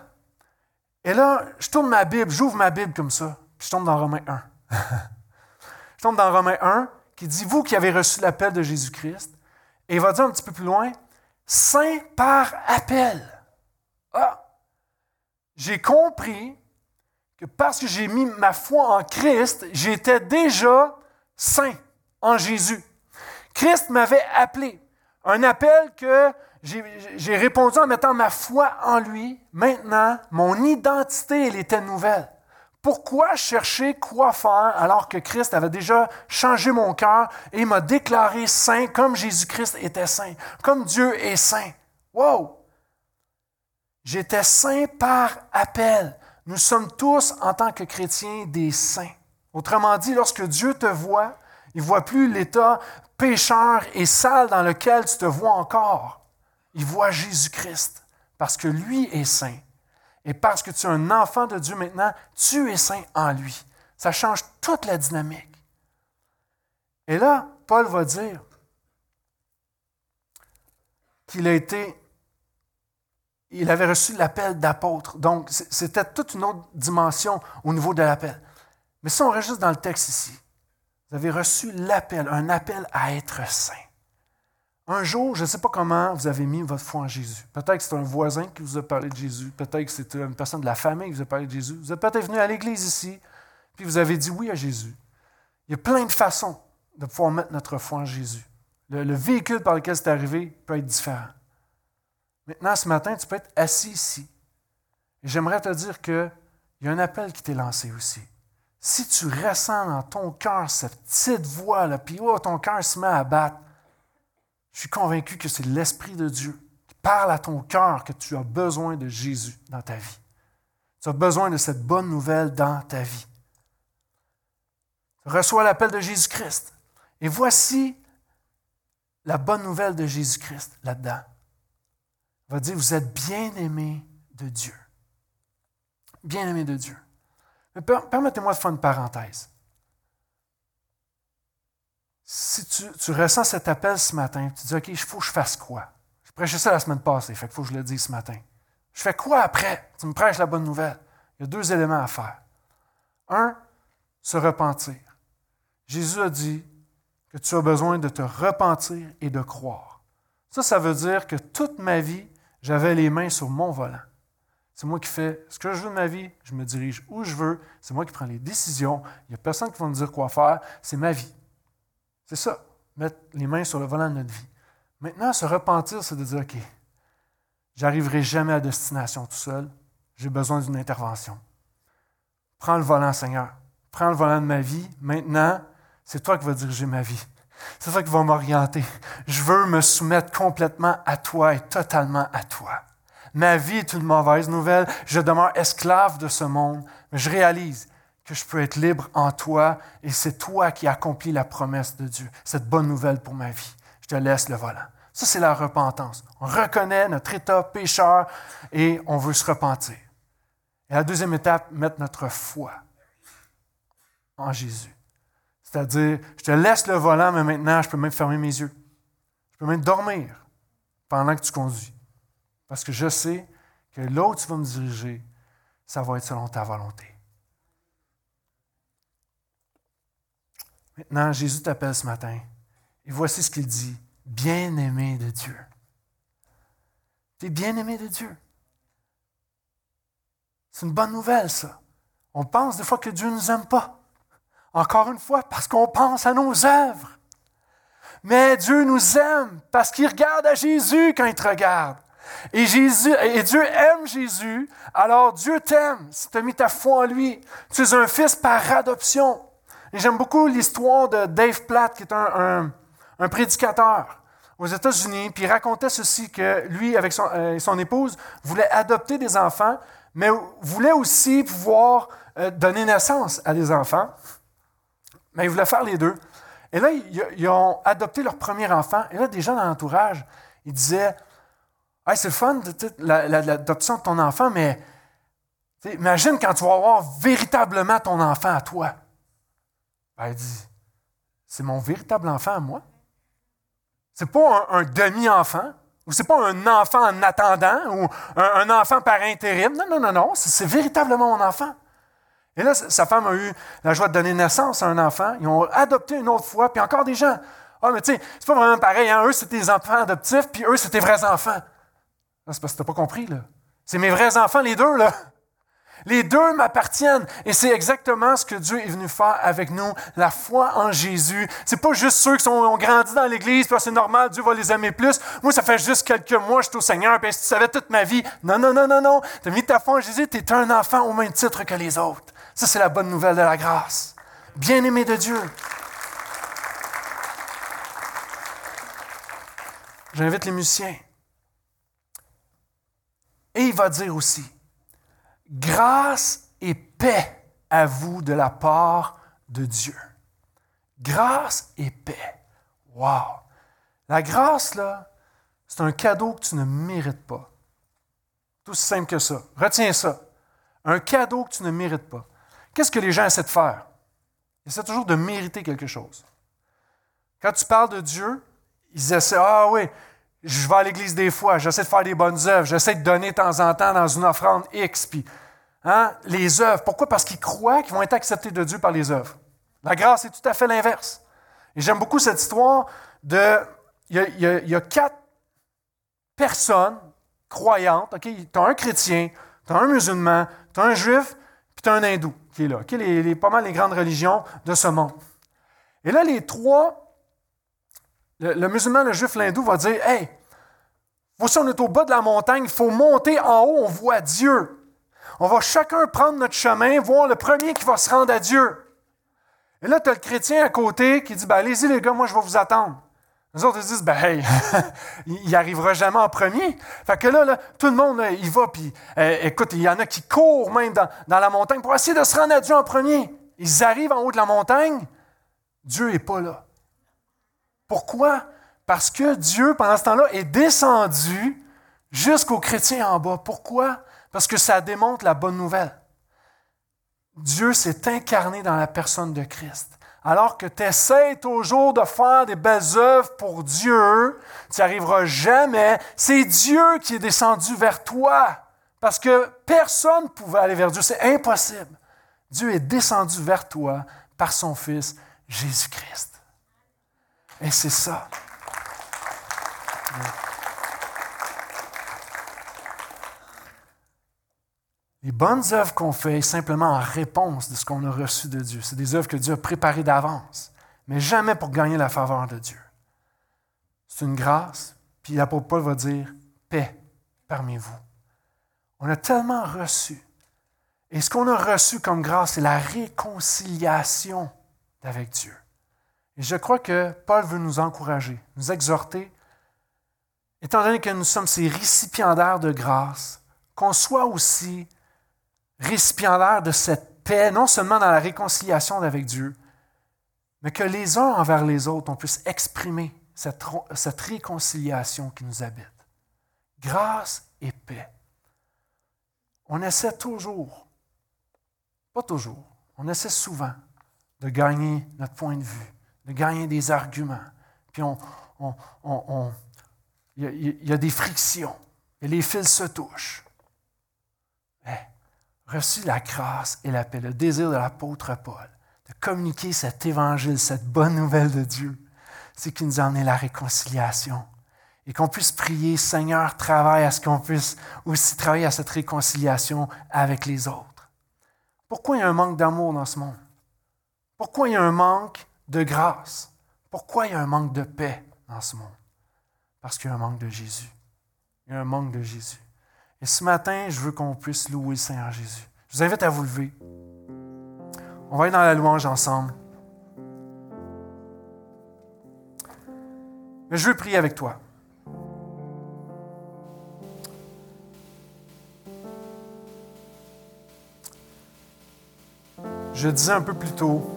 [SPEAKER 1] Et là, je tourne ma Bible, j'ouvre ma Bible comme ça. Puis je tombe dans Romains 1. je tombe dans Romains 1 qui dit, vous qui avez reçu l'appel de Jésus-Christ. Et il va dire un petit peu plus loin, saint par appel. Ah, j'ai compris que parce que j'ai mis ma foi en Christ, j'étais déjà saint en Jésus. Christ m'avait appelé. Un appel que j'ai répondu en mettant ma foi en lui. Maintenant, mon identité, elle était nouvelle. Pourquoi chercher quoi faire alors que Christ avait déjà changé mon cœur et m'a déclaré saint comme Jésus-Christ était saint, comme Dieu est saint? Wow! J'étais saint par appel. Nous sommes tous, en tant que chrétiens, des saints. Autrement dit, lorsque Dieu te voit, il ne voit plus l'état pécheur et sale dans lequel tu te vois encore. Il voit Jésus-Christ parce que lui est saint. Et parce que tu es un enfant de Dieu maintenant, tu es saint en lui. Ça change toute la dynamique. Et là, Paul va dire qu'il a été, il avait reçu l'appel d'apôtre. Donc, c'était toute une autre dimension au niveau de l'appel. Mais si on reste juste dans le texte ici, vous avez reçu l'appel, un appel à être saint. Un jour, je ne sais pas comment vous avez mis votre foi en Jésus. Peut-être que c'est un voisin qui vous a parlé de Jésus. Peut-être que c'est une personne de la famille qui vous a parlé de Jésus. Vous êtes peut-être venu à l'église ici, puis vous avez dit oui à Jésus. Il y a plein de façons de pouvoir mettre notre foi en Jésus. Le, véhicule par lequel c'est arrivé peut être différent. Maintenant, ce matin, tu peux être assis ici. J'aimerais te dire qu'il y a un appel qui t'est lancé aussi. Si tu ressens dans ton cœur cette petite voix, puis oh, ton cœur se met à battre, je suis convaincu que c'est l'Esprit de Dieu qui parle à ton cœur que tu as besoin de Jésus dans ta vie. Tu as besoin de cette bonne nouvelle dans ta vie. Reçois l'appel de Jésus-Christ. Et voici la bonne nouvelle de Jésus-Christ là-dedans. Il va dire, vous êtes bien-aimés de Dieu. Bien-aimés de Dieu. Permettez-moi de faire une parenthèse si tu, ressens cet appel ce matin, tu dis, OK, il faut que je fasse quoi? Je prêchais ça la semaine passée, fait qu'il faut que je le dise ce matin. Je fais quoi après? Tu me prêches la bonne nouvelle. Il y a deux éléments à faire. Un, se repentir. Jésus a dit que tu as besoin de te repentir et de croire. Ça, ça veut dire que toute ma vie, j'avais les mains sur mon volant. C'est moi qui fais ce que je veux de ma vie, je me dirige où je veux, c'est moi qui prends les décisions. Il n'y a personne qui va me dire quoi faire, c'est ma vie. C'est ça, mettre les mains sur le volant de notre vie. Maintenant, se repentir, c'est de dire, OK, j'arriverai jamais à destination tout seul, j'ai besoin d'une intervention. Prends le volant, Seigneur. Prends le volant de ma vie. Maintenant, c'est toi qui vas diriger ma vie. C'est toi qui vas m'orienter. Je veux me soumettre complètement à toi et totalement à toi. Ma vie est une mauvaise nouvelle. Je demeure esclave de ce monde. Mais je réalise que je peux être libre en toi et c'est toi qui accomplis la promesse de Dieu, cette bonne nouvelle pour ma vie. Je te laisse le volant. Ça, c'est la repentance. On reconnaît notre état pécheur et on veut se repentir. Et la deuxième étape, mettre notre foi en Jésus. C'est-à-dire, je te laisse le volant, mais maintenant, je peux même fermer mes yeux. Je peux même dormir pendant que tu conduis. Parce que je sais que là où tu vas me diriger, ça va être selon ta volonté. Maintenant, Jésus t'appelle ce matin. Et voici ce qu'il dit. Bien-aimé de Dieu. Tu es bien-aimé de Dieu. C'est une bonne nouvelle, ça. On pense des fois que Dieu ne nous aime pas. Encore une fois, parce qu'on pense à nos œuvres. Mais Dieu nous aime parce qu'il regarde à Jésus quand il te regarde. Et, Jésus, et Dieu aime Jésus, alors Dieu t'aime si tu as mis ta foi en lui. Tu es un fils par adoption. J'aime beaucoup l'histoire de Dave Platt, qui est un, prédicateur aux États-Unis, puis il racontait ceci, que lui, avec son, euh, épouse, voulait adopter des enfants, mais voulait aussi pouvoir euh, donner naissance à des enfants. Mais il voulait faire les deux. Et là, ils, ont adopté leur premier enfant. Et là, des gens dans l'entourage, ils disaient hey, c'est le fun, l'adoption de ton enfant, mais imagine quand tu vas avoir véritablement ton enfant à toi. Elle dit c'est mon véritable enfant à moi. C'est pas un, demi-enfant, ou c'est pas un enfant en attendant, ou un, enfant par intérim. Non, non, non, non, c'est véritablement mon enfant. Et là, sa femme a eu la joie de donner naissance à un enfant. Ils ont adopté une autre fois, puis encore des gens. Ah, mais tu sais, c'est pas vraiment pareil. Hein? Eux, c'était des enfants adoptifs, puis eux, c'était vrais enfants. c'est parce que tu n'as pas compris, là. C'est mes vrais enfants, les deux, là. Les deux m'appartiennent. Et c'est exactement ce que Dieu est venu faire avec nous, la foi en Jésus. C'est pas juste ceux qui ont grandi dans l'Église, puis c'est normal, Dieu va les aimer plus. Moi, ça fait juste quelques mois, je suis au Seigneur, puis si tu savais toute ma vie. Non, non, non, non, non. Tu as mis ta foi en Jésus, tu es un enfant au même titre que les autres. Ça, c'est la bonne nouvelle de la grâce. Bien-aimé de Dieu. J'invite les musiciens. Et il va dire aussi, grâce et paix à vous de la part de Dieu. Grâce et paix. Wow! La grâce, là, c'est un cadeau que tu ne mérites pas. Tout aussi simple que ça. Retiens ça. Un cadeau que tu ne mérites pas. Qu'est-ce que les gens essaient de faire? Ils essaient toujours de mériter quelque chose. Quand tu parles de Dieu, ils essaient, ah oui, je vais à l'église des fois, j'essaie de faire des bonnes œuvres, j'essaie de donner de temps en temps dans une offrande X. Puis, hein, les œuvres, pourquoi? Parce qu'ils croient qu'ils vont être acceptés de Dieu par les œuvres. La grâce est tout à fait l'inverse. Et j'aime beaucoup cette histoire de. Il y a, quatre personnes croyantes. ok? Tu as un chrétien, tu as un musulman, tu as un juif, puis tu as un hindou qui est là, les, pas mal les grandes religions de ce monde. Et là, les trois, le, musulman, le juif, l'hindou va dire Hey, voici, on est au bas de la montagne, il faut monter en haut, on voit Dieu. On va chacun prendre notre chemin, voir le premier qui va se rendre à Dieu. Et là, tu as le chrétien à côté qui dit ben, Allez-y, les gars, moi, je vais vous attendre. Les autres ils disent, ben hey, il n'arrivera jamais en premier. Fait que là, tout le monde, il va, puis euh, écoute, il y en a qui courent même dans, la montagne pour essayer de se rendre à Dieu en premier. Ils arrivent en haut de la montagne, Dieu n'est pas là. Pourquoi? Parce que Dieu, pendant ce temps-là, est descendu jusqu'aux chrétiens en bas. Pourquoi? Parce que ça démontre la bonne nouvelle. Dieu s'est incarné dans la personne de Christ alors que tu essaies toujours de faire des belles œuvres pour Dieu, tu n'y arriveras jamais. C'est Dieu qui est descendu vers toi. Parce que personne ne pouvait aller vers Dieu. C'est impossible. Dieu est descendu vers toi par son Fils Jésus-Christ. Et c'est ça. Les bonnes œuvres qu'on fait simplement en réponse de ce qu'on a reçu de Dieu. C'est des œuvres que Dieu a préparées d'avance, mais jamais pour gagner la faveur de Dieu. C'est une grâce, puis l'apôtre Paul va dire paix parmi vous. On a tellement reçu. Et ce qu'on a reçu comme grâce, c'est la réconciliation avec Dieu. Et je crois que Paul veut nous encourager, nous exhorter, étant donné que nous sommes ces récipiendaires de grâce, qu'on soit aussi récipiendaire de cette paix, non seulement dans la réconciliation avec Dieu, mais que les uns envers les autres, on puisse exprimer cette réconciliation qui nous habite. Grâce et paix. On essaie toujours, pas toujours, on essaie souvent de gagner notre point de vue, de gagner des arguments. Puis on, on, il, y a, des frictions et les fils se touchent reçu la grâce et la paix, le désir de l'apôtre Paul, de communiquer cet évangile, cette bonne nouvelle de Dieu, c'est qui nous a amené la réconciliation. Et qu'on puisse prier, Seigneur, travaille à ce qu'on puisse aussi travailler à cette réconciliation avec les autres. Pourquoi il y a un manque d'amour dans ce monde? Pourquoi il y a un manque de grâce? Pourquoi il y a un manque de paix dans ce monde? Parce qu'il y a un manque de Jésus. Il y a un manque de Jésus. Et ce matin, je veux qu'on puisse louer le Seigneur Jésus. Je vous invite à vous lever. On va aller dans la louange ensemble. Mais je veux prier avec toi. Je disais un peu plus tôt,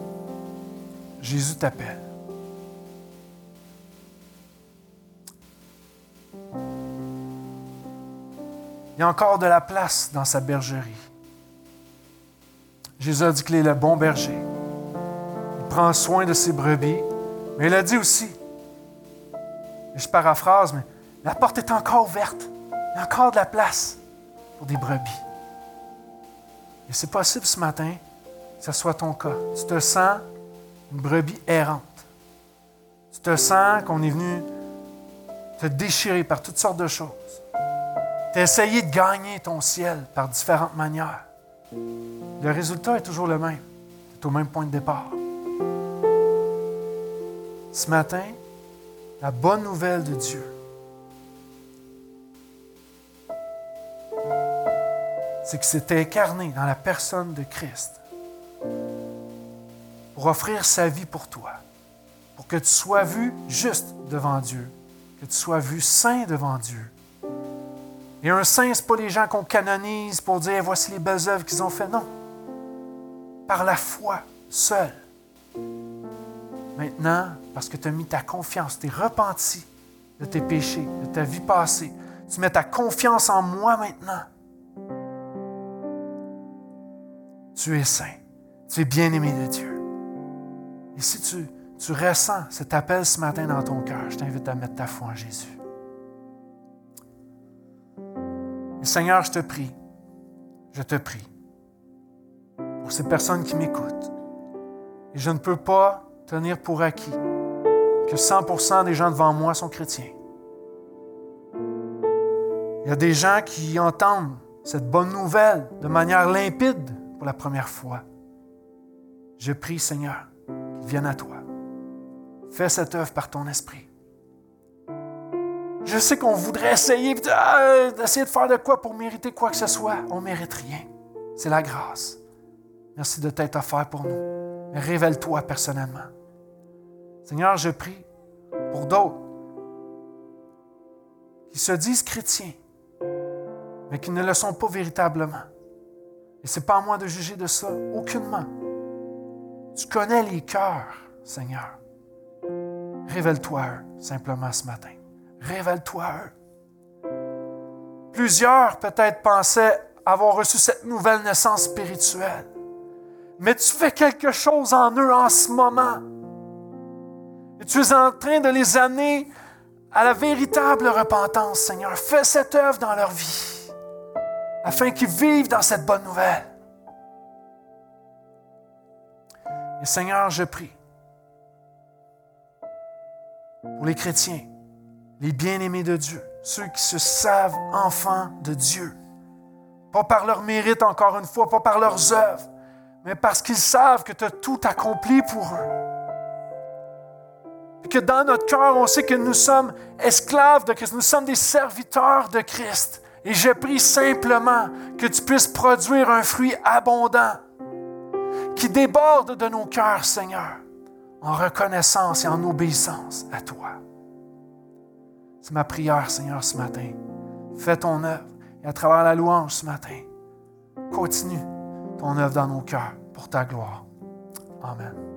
[SPEAKER 1] Jésus t'appelle. Il y a encore de la place dans sa bergerie. Jésus a dit qu'il est le bon berger. Il prend soin de ses brebis, mais il a dit aussi, je paraphrase, mais la porte est encore ouverte. Il y a encore de la place pour des brebis. Et c'est possible ce matin que ce soit ton cas. Tu te sens une brebis errante. Tu te sens qu'on est venu te déchirer par toutes sortes de choses. Tu essayé de gagner ton ciel par différentes manières. Le résultat est toujours le même. Tu au même point de départ. Ce matin, la bonne nouvelle de Dieu, c'est qu'il s'est incarné dans la personne de Christ pour offrir sa vie pour toi, pour que tu sois vu juste devant Dieu, que tu sois vu saint devant Dieu. Et un saint, ce pas les gens qu'on canonise pour dire voici les belles œuvres qu'ils ont faites. Non. Par la foi seule. Maintenant, parce que tu as mis ta confiance, tu es repenti de tes péchés, de ta vie passée, tu mets ta confiance en moi maintenant. Tu es saint. Tu es bien-aimé de Dieu. Et si tu, ressens cet appel ce matin dans ton cœur, je t'invite à mettre ta foi en Jésus. Seigneur, je te prie, je te prie pour ces personnes qui m'écoutent. Et je ne peux pas tenir pour acquis que 100% des gens devant moi sont chrétiens. Il y a des gens qui entendent cette bonne nouvelle de manière limpide pour la première fois. Je prie, Seigneur, viennent à toi. Fais cette œuvre par ton esprit. Je sais qu'on voudrait essayer ah, d'essayer de faire de quoi pour mériter quoi que ce soit. On ne mérite rien. C'est la grâce. Merci de t'être offert pour nous. Mais révèle-toi personnellement. Seigneur, je prie pour d'autres qui se disent chrétiens, mais qui ne le sont pas véritablement. Et ce n'est pas à moi de juger de ça, aucunement. Tu connais les cœurs, Seigneur. Révèle-toi simplement ce matin. Révèle-toi. Plusieurs peut-être pensaient avoir reçu cette nouvelle naissance spirituelle. Mais tu fais quelque chose en eux en ce moment. Et tu es en train de les amener à la véritable repentance, Seigneur. Fais cette œuvre dans leur vie, afin qu'ils vivent dans cette bonne nouvelle. Et Seigneur, je prie pour les chrétiens les bien-aimés de Dieu, ceux qui se savent enfants de Dieu. Pas par leur mérite, encore une fois, pas par leurs œuvres, mais parce qu'ils savent que tu as tout accompli pour eux. Que dans notre cœur, on sait que nous sommes esclaves de Christ, nous sommes des serviteurs de Christ. Et je prie simplement que tu puisses produire un fruit abondant qui déborde de nos cœurs, Seigneur, en reconnaissance et en obéissance à toi. C'est ma prière, Seigneur, ce matin. Fais ton œuvre. Et à travers la louange ce matin, continue ton œuvre dans nos cœurs pour ta gloire. Amen.